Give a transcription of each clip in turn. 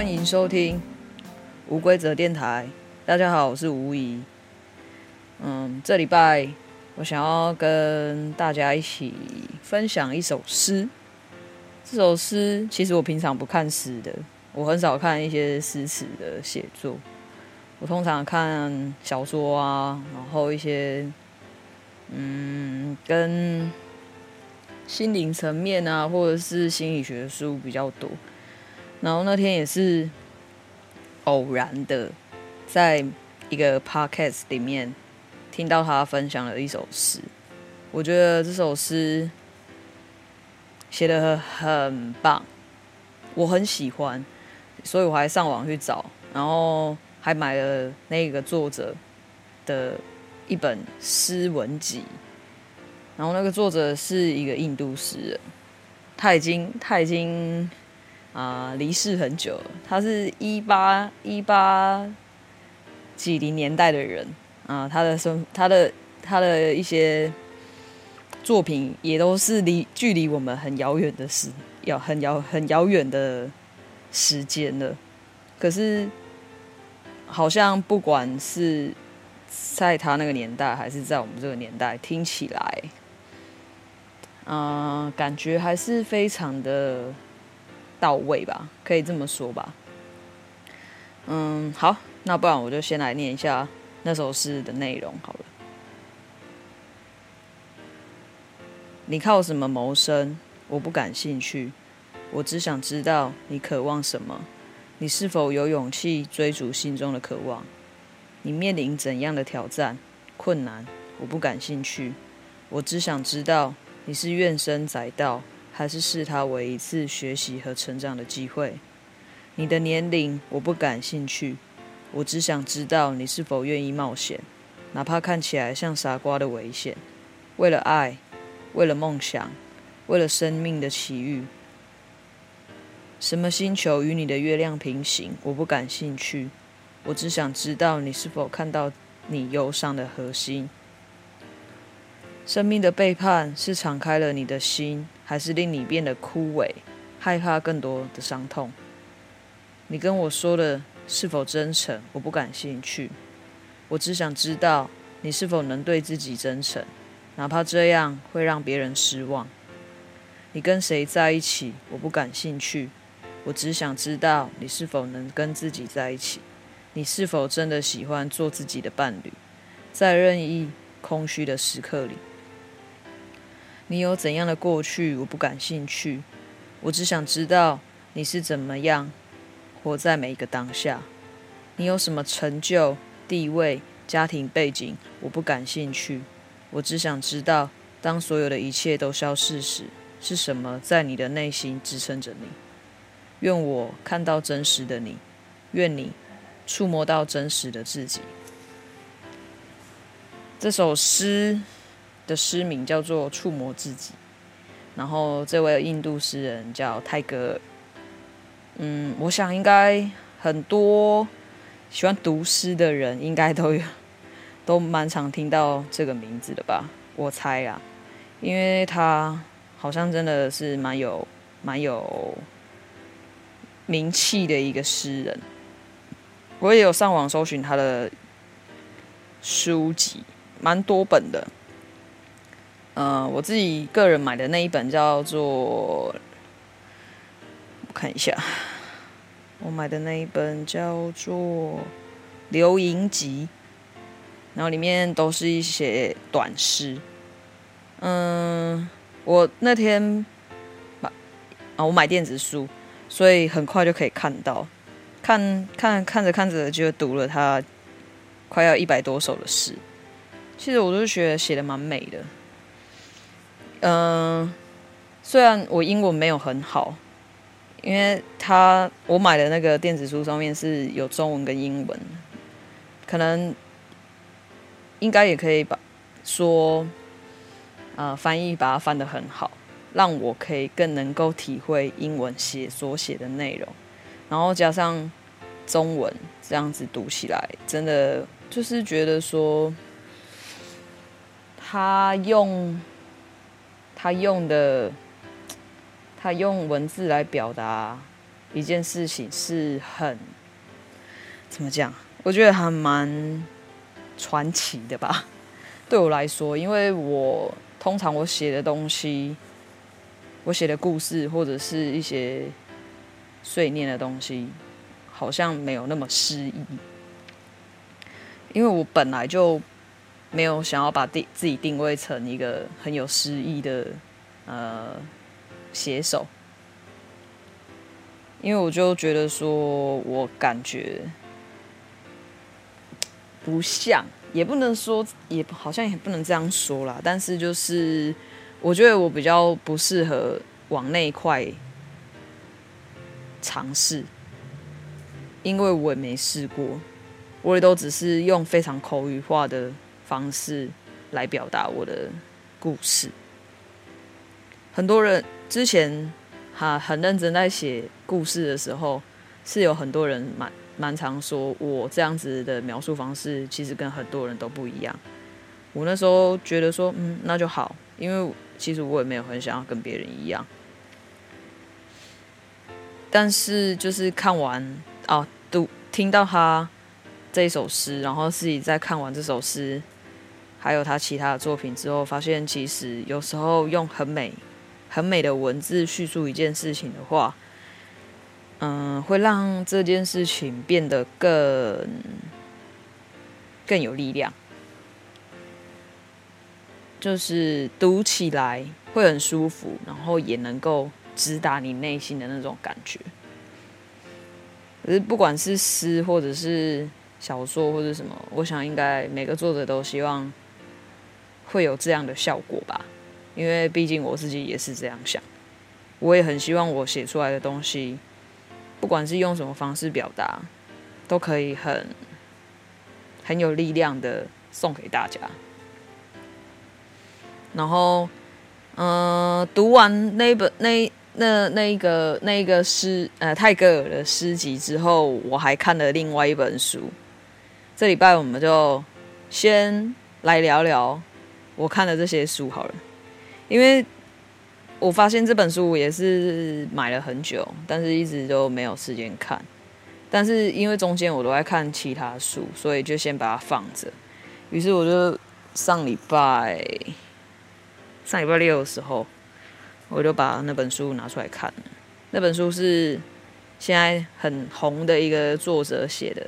欢迎收听无规则电台。大家好，我是吴怡。嗯，这礼拜我想要跟大家一起分享一首诗。这首诗其实我平常不看诗的，我很少看一些诗词的写作。我通常看小说啊，然后一些嗯跟心灵层面啊，或者是心理学的书比较多。然后那天也是偶然的，在一个 podcast 里面听到他分享了一首诗，我觉得这首诗写得很棒，我很喜欢，所以我还上网去找，然后还买了那个作者的一本诗文集，然后那个作者是一个印度诗人，他已经他已经。啊，离世很久。他是一八一八几零年代的人啊，他的生他的他的一些作品也都是离距离我们很遥远的时，要很遥很遥远的时间了。可是，好像不管是在他那个年代，还是在我们这个年代，听起来，啊，感觉还是非常的。到位吧，可以这么说吧。嗯，好，那不然我就先来念一下那首诗的内容好了。你靠什么谋生？我不感兴趣。我只想知道你渴望什么。你是否有勇气追逐心中的渴望？你面临怎样的挑战、困难？我不感兴趣。我只想知道你是怨声载道。还是视它为一次学习和成长的机会。你的年龄我不感兴趣，我只想知道你是否愿意冒险，哪怕看起来像傻瓜的危险。为了爱，为了梦想，为了生命的奇遇。什么星球与你的月亮平行？我不感兴趣，我只想知道你是否看到你忧伤的核心。生命的背叛是敞开了你的心。还是令你变得枯萎，害怕更多的伤痛。你跟我说的是否真诚？我不感兴趣。我只想知道你是否能对自己真诚，哪怕这样会让别人失望。你跟谁在一起？我不感兴趣。我只想知道你是否能跟自己在一起。你是否真的喜欢做自己的伴侣，在任意空虚的时刻里？你有怎样的过去？我不感兴趣。我只想知道你是怎么样活在每一个当下。你有什么成就、地位、家庭背景？我不感兴趣。我只想知道，当所有的一切都消逝时，是什么在你的内心支撑着你？愿我看到真实的你，愿你触摸到真实的自己。这首诗。的诗名叫做《触摸自己》，然后这位印度诗人叫泰戈尔。嗯，我想应该很多喜欢读诗的人应该都有，都蛮常听到这个名字的吧？我猜啊，因为他好像真的是蛮有蛮有名气的一个诗人。我也有上网搜寻他的书籍，蛮多本的。嗯、呃，我自己个人买的那一本叫做，我看一下，我买的那一本叫做《流吟集》，然后里面都是一些短诗。嗯，我那天买啊，我买电子书，所以很快就可以看到，看看看着看着就读了他快要一百多首的诗。其实我都觉得写的蛮美的。嗯，虽然我英文没有很好，因为他我买的那个电子书上面是有中文跟英文，可能应该也可以把说，呃，翻译把它翻得很好，让我可以更能够体会英文写所写的内容，然后加上中文这样子读起来，真的就是觉得说他用。他用的，他用文字来表达一件事情是很怎么讲？我觉得还蛮传奇的吧。对我来说，因为我通常我写的东西，我写的故事或者是一些碎念的东西，好像没有那么诗意。因为我本来就没有想要把定自己定位成一个很有诗意的呃写手。因为我就觉得说，我感觉不像，也不能说，也好像也不能这样说啦。但是就是，我觉得我比较不适合往那一块尝试，因为我也没试过，我也都只是用非常口语化的方式来表达我的故事。很多人之前。哈很认真在写故事的时候，是有很多人蛮蛮常说，我这样子的描述方式其实跟很多人都不一样。我那时候觉得说，嗯，那就好，因为其实我也没有很想要跟别人一样。但是就是看完啊，读听到他这一首诗，然后自己在看完这首诗，还有他其他的作品之后，发现其实有时候用很美。很美的文字叙述一件事情的话，嗯，会让这件事情变得更更有力量，就是读起来会很舒服，然后也能够直达你内心的那种感觉。可是不管是诗或者是小说或者什么，我想应该每个作者都希望会有这样的效果吧。因为毕竟我自己也是这样想，我也很希望我写出来的东西，不管是用什么方式表达，都可以很很有力量的送给大家。然后，嗯、呃，读完那本那那那一个那一个诗呃泰戈尔的诗集之后，我还看了另外一本书。这礼拜我们就先来聊聊我看了这些书好了。因为我发现这本书也是买了很久，但是一直都没有时间看。但是因为中间我都在看其他书，所以就先把它放着。于是我就上礼拜上礼拜六的时候，我就把那本书拿出来看了。那本书是现在很红的一个作者写的，《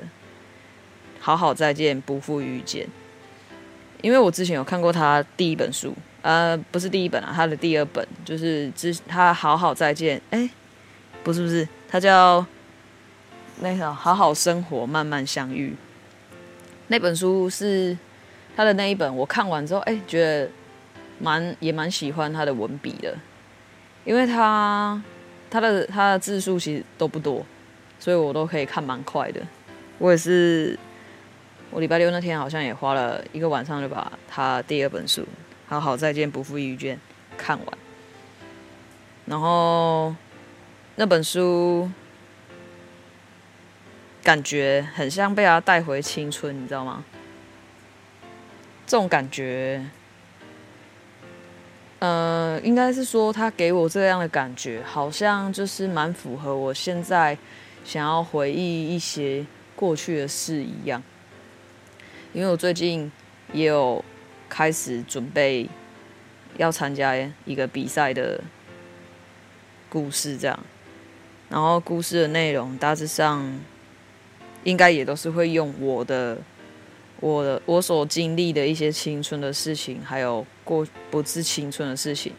好好再见，不负遇见》。因为我之前有看过他第一本书。呃，不是第一本啊，他的第二本就是之他好好再见，哎，不是不是，他叫那个好好生活慢慢相遇。那本书是他的那一本，我看完之后，哎，觉得蛮也蛮喜欢他的文笔的，因为他他的他的字数其实都不多，所以我都可以看蛮快的。我也是，我礼拜六那天好像也花了一个晚上就把他第二本书。好好再见，不负遇见，看完。然后那本书感觉很像被他带回青春，你知道吗？这种感觉，呃，应该是说他给我这样的感觉，好像就是蛮符合我现在想要回忆一些过去的事一样。因为我最近也有。开始准备要参加一个比赛的故事，这样，然后故事的内容大致上应该也都是会用我的、我的、我所经历的一些青春的事情，还有过不是青春的事情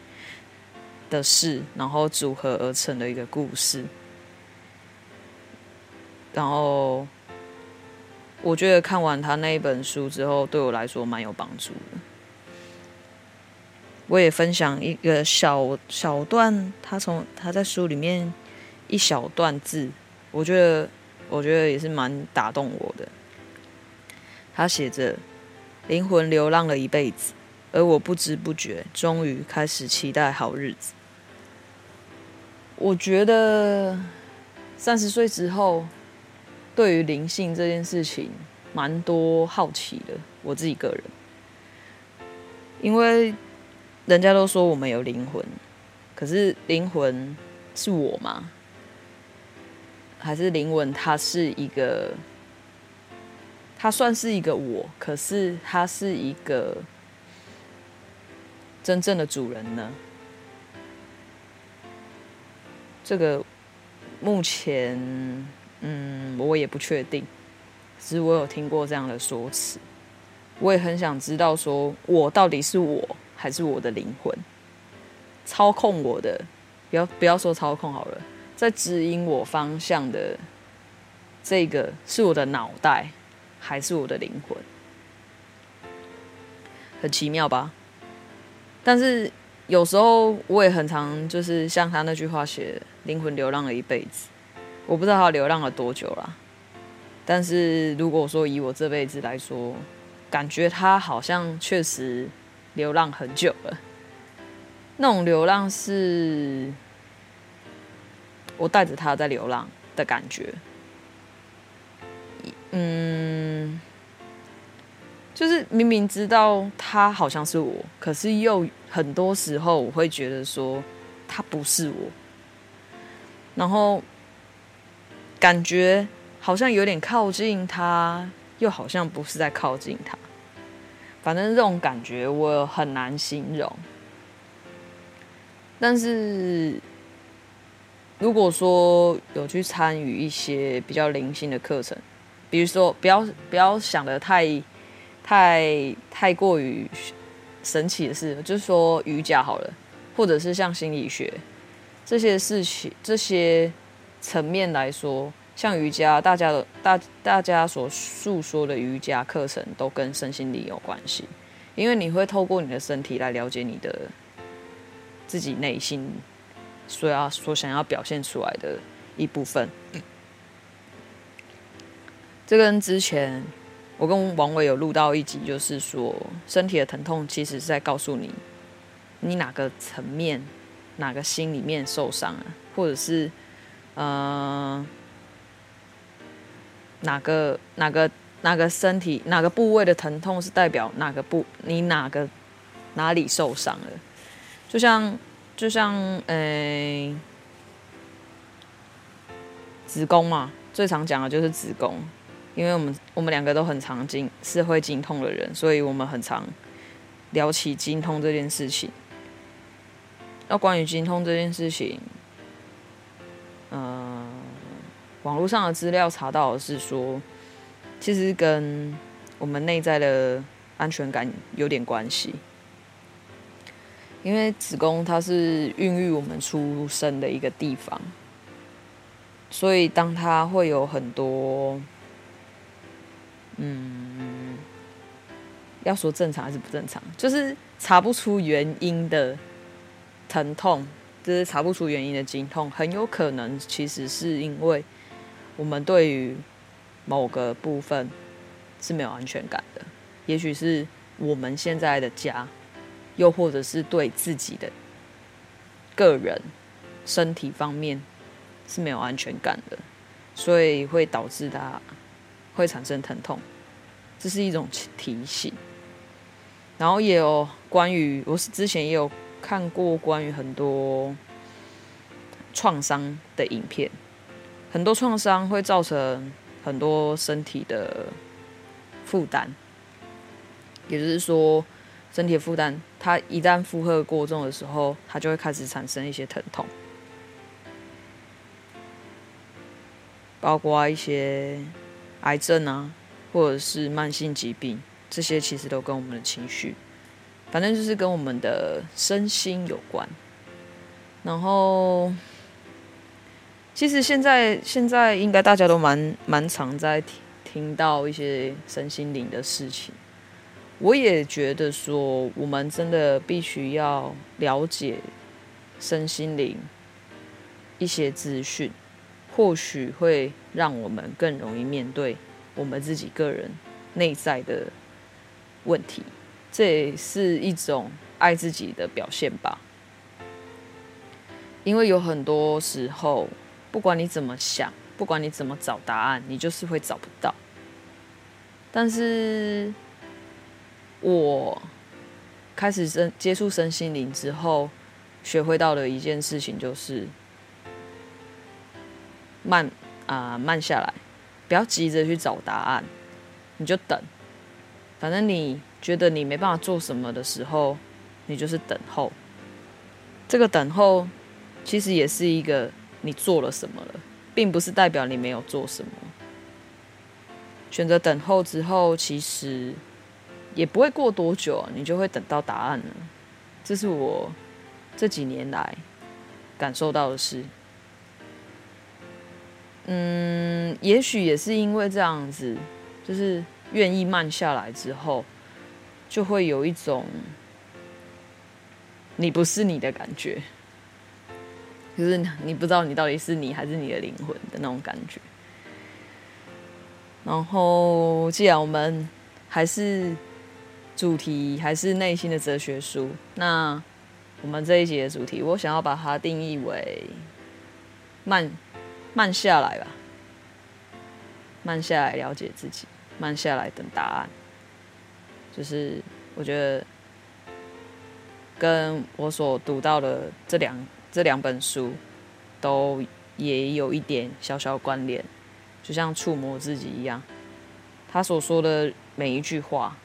的事，然后组合而成的一个故事，然后。我觉得看完他那一本书之后，对我来说蛮有帮助的。我也分享一个小小段，他从他在书里面一小段字，我觉得我觉得也是蛮打动我的。他写着：“灵魂流浪了一辈子，而我不知不觉，终于开始期待好日子。”我觉得三十岁之后。对于灵性这件事情，蛮多好奇的。我自己个人，因为人家都说我们有灵魂，可是灵魂是我吗？还是灵魂，它是一个，它算是一个我，可是它是一个真正的主人呢？这个目前，嗯，我也不确定，只是我有听过这样的说辞。我也很想知道，说我到底是我，还是我的灵魂操控我的？不要不要说操控好了，在指引我方向的这个是我的脑袋，还是我的灵魂？很奇妙吧？但是有时候我也很常，就是像他那句话写，灵魂流浪了一辈子，我不知道他流浪了多久了。但是如果说以我这辈子来说，感觉他好像确实流浪很久了，那种流浪是我带着他在流浪的感觉。嗯，就是明明知道他好像是我，可是又很多时候我会觉得说他不是我，然后感觉好像有点靠近他，又好像不是在靠近他。反正这种感觉我很难形容，但是如果说有去参与一些比较灵性的课程，比如说不要不要想得太太太过于神奇的事，就是说瑜伽好了，或者是像心理学这些事情这些层面来说。像瑜伽，大家的大大家所诉说的瑜伽课程都跟身心灵有关系，因为你会透过你的身体来了解你的自己内心所要所想要表现出来的一部分。这跟之前我跟王伟有录到一集，就是说身体的疼痛其实是在告诉你，你哪个层面、哪个心里面受伤了，或者是。呃哪个哪个哪个身体哪个部位的疼痛是代表哪个部你哪个哪里受伤了？就像就像呃、欸、子宫嘛，最常讲的就是子宫，因为我们我们两个都很常经是会经痛的人，所以我们很常聊起经痛这件事情。那关于经痛这件事情，网络上的资料查到的是说，其实跟我们内在的安全感有点关系，因为子宫它是孕育我们出生的一个地方，所以当它会有很多，嗯，要说正常还是不正常，就是查不出原因的疼痛，就是查不出原因的经痛，很有可能其实是因为。我们对于某个部分是没有安全感的，也许是我们现在的家，又或者是对自己的个人身体方面是没有安全感的，所以会导致它会产生疼痛，这是一种提醒。然后也有关于，我是之前也有看过关于很多创伤的影片。很多创伤会造成很多身体的负担，也就是说，身体的负担，它一旦负荷过重的时候，它就会开始产生一些疼痛，包括一些癌症啊，或者是慢性疾病，这些其实都跟我们的情绪，反正就是跟我们的身心有关，然后。其实现在现在应该大家都蛮蛮常在听听到一些身心灵的事情，我也觉得说我们真的必须要了解身心灵一些资讯，或许会让我们更容易面对我们自己个人内在的问题，这也是一种爱自己的表现吧。因为有很多时候。不管你怎么想，不管你怎么找答案，你就是会找不到。但是，我开始身接触身心灵之后，学会到的一件事情就是慢啊、慢下来，不要急着去找答案，你就等。反正你觉得你没办法做什么的时候，你就是等候。这个等候其实也是一个你做了什么了，并不是代表你没有做什么。选择等候之后，其实也不会过多久，你就会等到答案了。这是我这几年来感受到的事。嗯，也许也是因为这样子，就是愿意慢下来之后，就会有一种你不是你的感觉，就是你不知道你到底是你还是你的灵魂的那种感觉。然后，既然我们还是主题还是内心的哲学书，那我们这一节的主题，我想要把它定义为慢。慢下来吧，慢下来了解自己，慢下来等答案。就是我觉得跟我所读到的这两这两本书都也有一点小小关联，就像触摸自己一样。他所说的每一句话，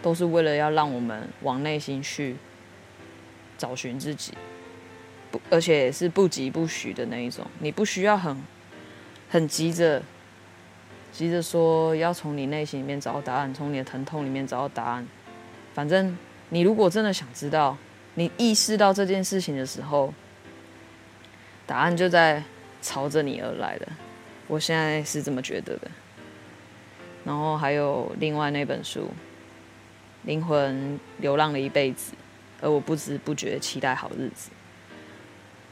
都是为了要让我们往内心去找寻自己。不而且是不疾不徐的那一种，你不需要很很急着急着说要从你内心里面找到答案，从你的疼痛里面找到答案。反正你如果真的想知道，你意识到这件事情的时候，答案就在朝着你而来的。我现在是这么觉得的。然后还有另外那本书《灵魂流浪了一辈子，而我不知不觉期待好日子》。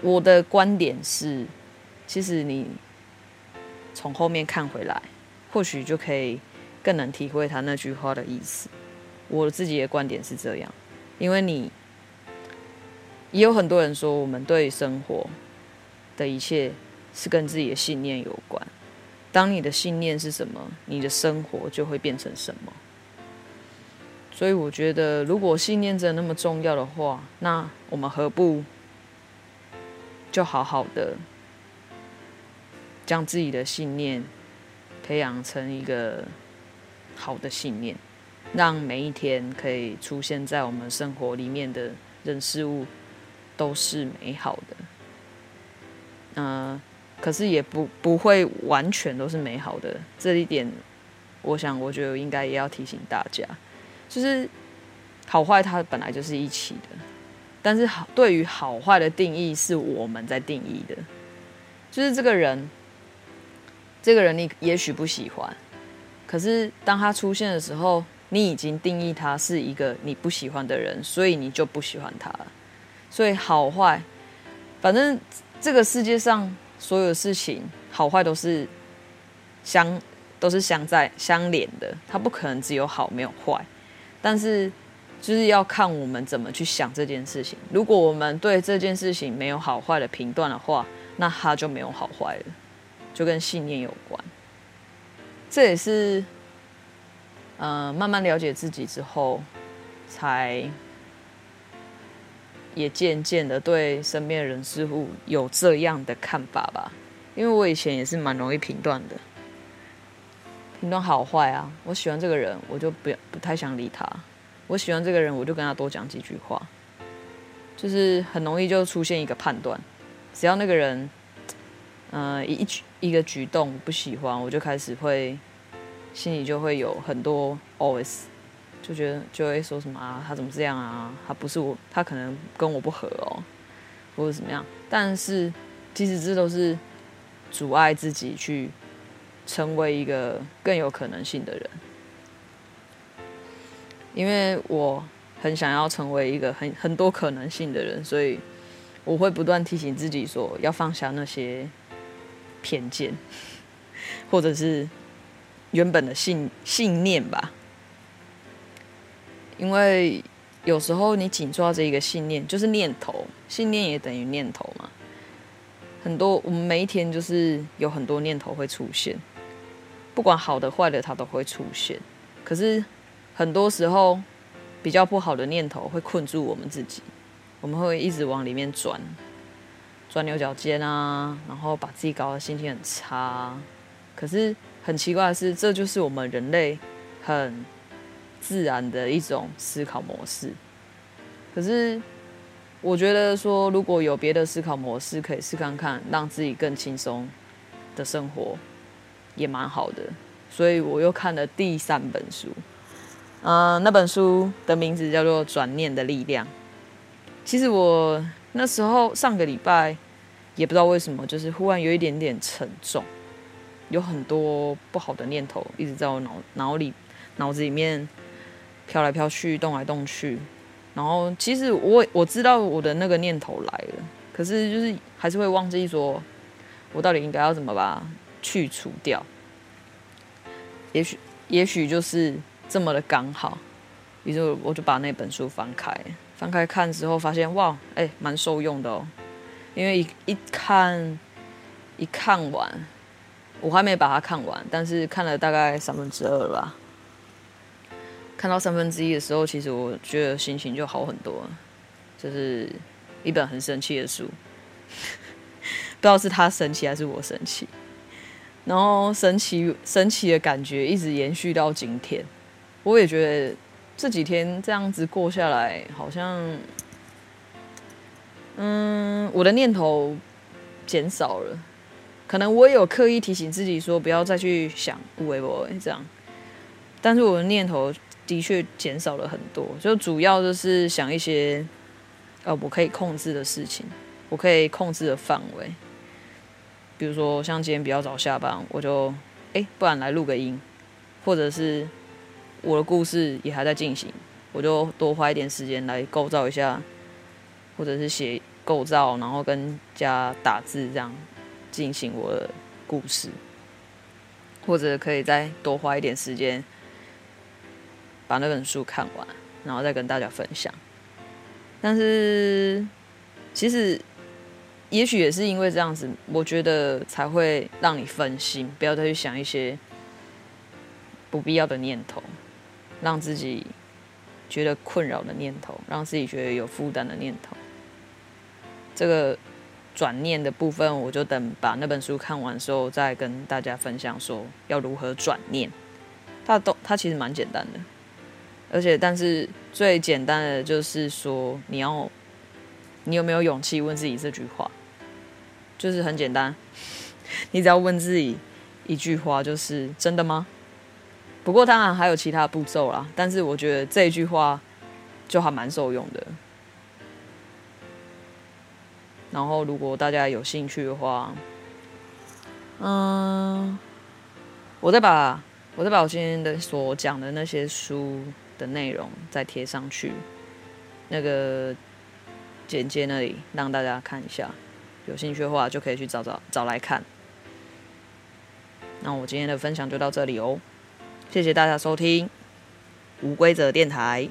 我的观点是，其实你从后面看回来，或许就可以更能体会他那句话的意思。我自己的观点是这样，因为你也有很多人说，我们对生活的一切是跟自己的信念有关。当你的信念是什么，你的生活就会变成什么。所以我觉得，如果信念真的那么重要的话，那我们何不？就好好的将自己的信念培养成一个好的信念，让每一天可以出现在我们生活里面的人事物都是美好的。嗯、可是也不不会完全都是美好的，这一点，我想我觉得应该也要提醒大家，就是好坏它本来就是一起的。但是好，对于好坏的定义是我们在定义的，就是这个人，这个人你也许不喜欢，可是当他出现的时候，你已经定义他是一个你不喜欢的人，所以你就不喜欢他了。所以好坏，反正这个世界上所有事情好坏都是相都是相在相连的，它不可能只有好没有坏，但是。就是要看我们怎么去想这件事情。如果我们对这件事情没有好坏的评断的话，那它就没有好坏了，就跟信念有关。这也是，呃，慢慢了解自己之后，才也渐渐的对身边人事物有这样的看法吧。因为我以前也是蛮容易评断的，评断好坏啊。我喜欢这个人，我就不不太想理他。我喜欢这个人，我就跟他多讲几句话，就是很容易就出现一个判断。只要那个人，呃，一举一个举动不喜欢，我就开始会心里就会有很多 OS，就觉得就会说什么啊，他怎么这样啊？他不是我，他可能跟我不合哦，或者怎么样。但是其实这都是阻碍自己去成为一个更有可能性的人。因为我很想要成为一个很很多可能性的人，所以我会不断提醒自己说，要放下那些偏见，或者是原本的信信念吧。因为有时候你紧抓着一个信念，就是念头，信念也等于念头嘛。很多我们每一天就是有很多念头会出现，不管好的坏的，它都会出现。可是。很多时候，比较不好的念头会困住我们自己，我们会一直往里面钻。钻牛角尖啊，然后把自己搞得心情很差。可是很奇怪的是，这就是我们人类很自然的一种思考模式。可是我觉得说，如果有别的思考模式，可以试看看，让自己更轻松的生活，也蛮好的。所以我又看了第三本书，嗯、那本书的名字叫做《转念的力量》。其实我那时候上个礼拜。也不知道为什么，就是忽然有一点点沉重，有很多不好的念头一直在我脑脑里、脑子里面飘来飘去、动来动去。然后其实我我知道我的那个念头来了，可是就是还是会忘记说，我到底应该要怎么把它去除掉。也许也许就是这么的刚好，于是我就把那本书翻开，翻开看之后发现哇，哎，蛮受用的哦。因为一一看，一看完，我还没把它看完，但是看了大概三分之二了吧。看到三分之一的时候，其实我觉得心情就好很多。就是一本很神奇的书，不知道是他神奇还是我神奇。然后神奇神奇的感觉一直延续到今天。我也觉得这几天这样子过下来，好像。嗯，我的念头减少了，可能我也有刻意提醒自己说不要再去想有的没的这样，但是我的念头的确减少了很多，就主要就是想一些呃我可以控制的事情，我可以控制的范围，比如说像今天比较早下班，我就哎不然来录个音，或者是我的故事也还在进行，我就多花一点时间来构造一下。或者是写构造，然后跟加打字这样进行我的故事，或者可以再多花一点时间把那本书看完，然后再跟大家分享。但是其实也许也是因为这样子，我觉得才会让你分心，不要再去想一些不必要的念头，让自己觉得困扰的念头，让自己觉得有负担的念头。这个转念的部分，我就等把那本书看完之后，再跟大家分享说要如何转念。它都它其实蛮简单的，而且但是最简单的就是说，你要你有没有勇气问自己这句话？就是很简单，你只要问自己一句话，就是真的吗？不过当然还有其他步骤啦，但是我觉得这一句话就还蛮受用的。然后，如果大家有兴趣的话，嗯，我再把我再把我今天的所讲的那些书的内容再贴上去，那个简介那里让大家看一下。有兴趣的话，就可以去找找找来看。那我今天的分享就到这里哦，谢谢大家收听无规则电台，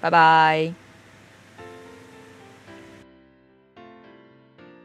拜拜。